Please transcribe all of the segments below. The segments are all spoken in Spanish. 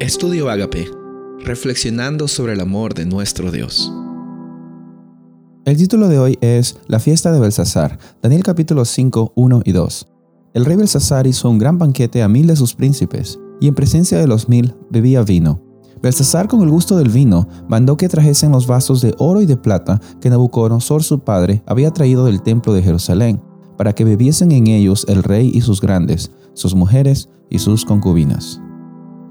Estudio Agape, reflexionando sobre el amor de nuestro Dios. El título de hoy es La fiesta de Belsasar, Daniel capítulo 5, 1 y 2. El rey Belsasar hizo un gran banquete a mil de sus príncipes, y en presencia de los mil bebía vino. Belsasar, con el gusto del vino, mandó que trajesen los vasos de oro y de plata que Nabucodonosor su padre había traído del templo de Jerusalén, para que bebiesen en ellos el rey y sus grandes, sus mujeres y sus concubinas.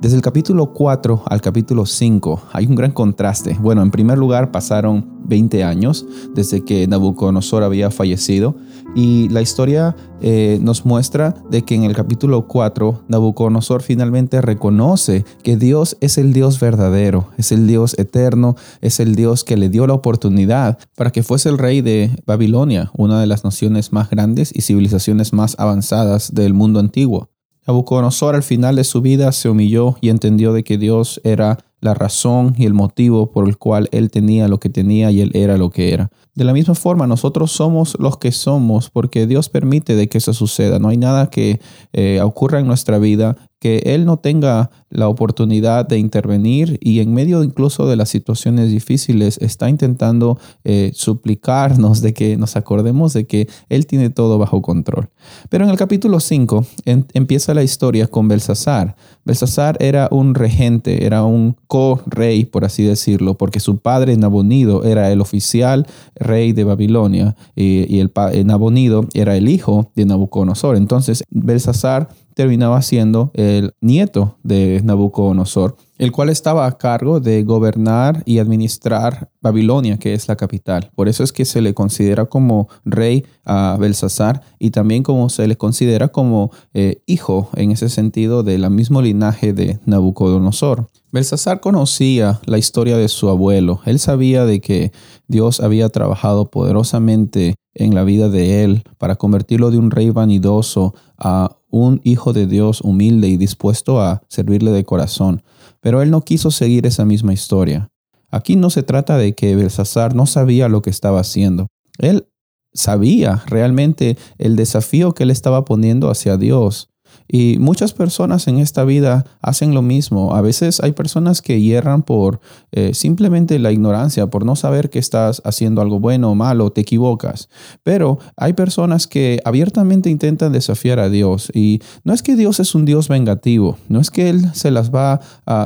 Desde el capítulo 4 al capítulo 5 hay un gran contraste. Bueno, en primer lugar pasaron 20 años desde que Nabucodonosor había fallecido y la historia eh, nos muestra de que en el capítulo 4 Nabucodonosor finalmente reconoce que Dios es el Dios verdadero, es el Dios eterno, es el Dios que le dio la oportunidad para que fuese el rey de Babilonia, una de las naciones más grandes y civilizaciones más avanzadas del mundo antiguo. Nabucodonosor al final de su vida se humilló y entendió de que Dios era la razón y el motivo por el cual él tenía lo que tenía y él era lo que era. De la misma forma, nosotros somos los que somos porque Dios permite de que eso suceda. No hay nada que eh, ocurra en nuestra vida que Él no tenga la oportunidad de intervenir y en medio incluso de las situaciones difíciles está intentando eh, suplicarnos de que nos acordemos de que Él tiene todo bajo control. Pero en el capítulo 5 empieza la historia con Belsasar. Belsasar era un regente, era un co-rey, por así decirlo, porque su padre Nabonido era el oficial rey de Babilonia y, el, el Nabonido era el hijo de Nabucodonosor. Entonces Belsasar terminaba siendo el nieto de Nabucodonosor, el cual estaba a cargo de gobernar y administrar Babilonia, que es la capital. Por eso es que se le considera como rey a Belsasar y también como se le considera como eh, hijo en ese sentido de la mismo linaje de Nabucodonosor. Belsasar conocía la historia de su abuelo. Él sabía de que Dios había trabajado poderosamente en la vida de él para convertirlo de un rey vanidoso a un hijo de Dios humilde y dispuesto a servirle de corazón. Pero él no quiso seguir esa misma historia. Aquí no se trata de que Belsasar no sabía lo que estaba haciendo. Él sabía realmente el desafío que él estaba poniendo hacia Dios. Y muchas personas en esta vida hacen lo mismo. A veces hay personas que hierran por eh, simplemente la ignorancia, por no saber que estás haciendo algo bueno o malo, te equivocas. Pero hay personas que abiertamente intentan desafiar a Dios. Y no es que Dios es un Dios vengativo, no es que Él se las va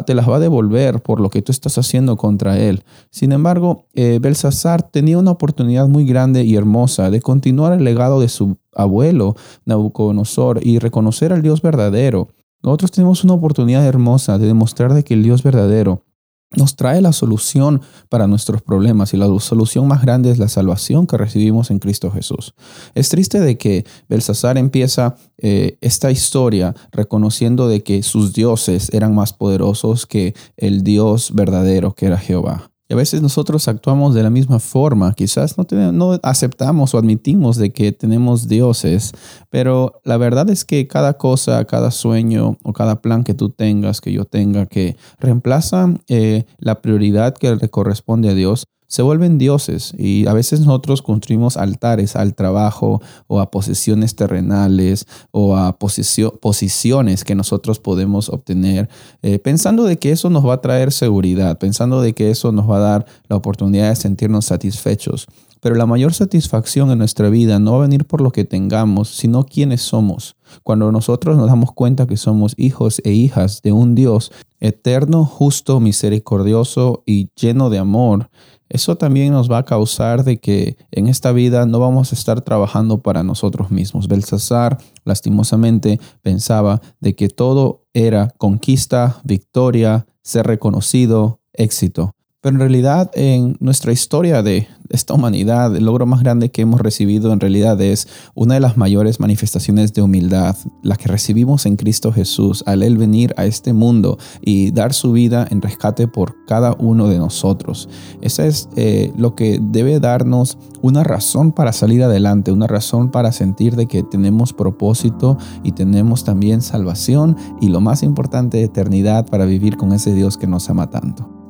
te las va a devolver por lo que tú estás haciendo contra Él. Sin embargo, eh, Belsasar tenía una oportunidad muy grande y hermosa de continuar el legado de su abuelo Nabucodonosor y reconocer al Dios verdadero. Nosotros tenemos una oportunidad hermosa de demostrar de que el Dios verdadero nos trae la solución para nuestros problemas y la solución más grande es la salvación que recibimos en Cristo Jesús. Es triste de que Belsasar empieza eh, esta historia reconociendo de que sus dioses eran más poderosos que el Dios verdadero que era Jehová. Y a veces nosotros actuamos de la misma forma. Quizás no, no aceptamos o admitimos de que tenemos dioses, pero la verdad es que cada cosa, cada sueño o cada plan que tú tengas, que yo tenga, que reemplaza eh, la prioridad que le corresponde a Dios, se vuelven dioses y a veces nosotros construimos altares al trabajo o a posesiones terrenales o a posiciones que nosotros podemos obtener eh, pensando de que eso nos va a traer seguridad, pensando de que eso nos va a dar la oportunidad de sentirnos satisfechos. Pero la mayor satisfacción en nuestra vida no va a venir por lo que tengamos, sino quiénes somos. Cuando nosotros nos damos cuenta que somos hijos e hijas de un Dios eterno, justo, misericordioso y lleno de amor, eso también nos va a causar de que en esta vida no vamos a estar trabajando para nosotros mismos. Belsasar lastimosamente pensaba de que todo era conquista, victoria, ser reconocido, éxito. Pero en realidad en nuestra historia de esta humanidad, el logro más grande que hemos recibido en realidad es una de las mayores manifestaciones de humildad, la que recibimos en Cristo Jesús al Él venir a este mundo y dar su vida en rescate por cada uno de nosotros. Eso es eh, lo que debe darnos una razón para salir adelante, una razón para sentir de que tenemos propósito y tenemos también salvación y lo más importante, eternidad para vivir con ese Dios que nos ama tanto.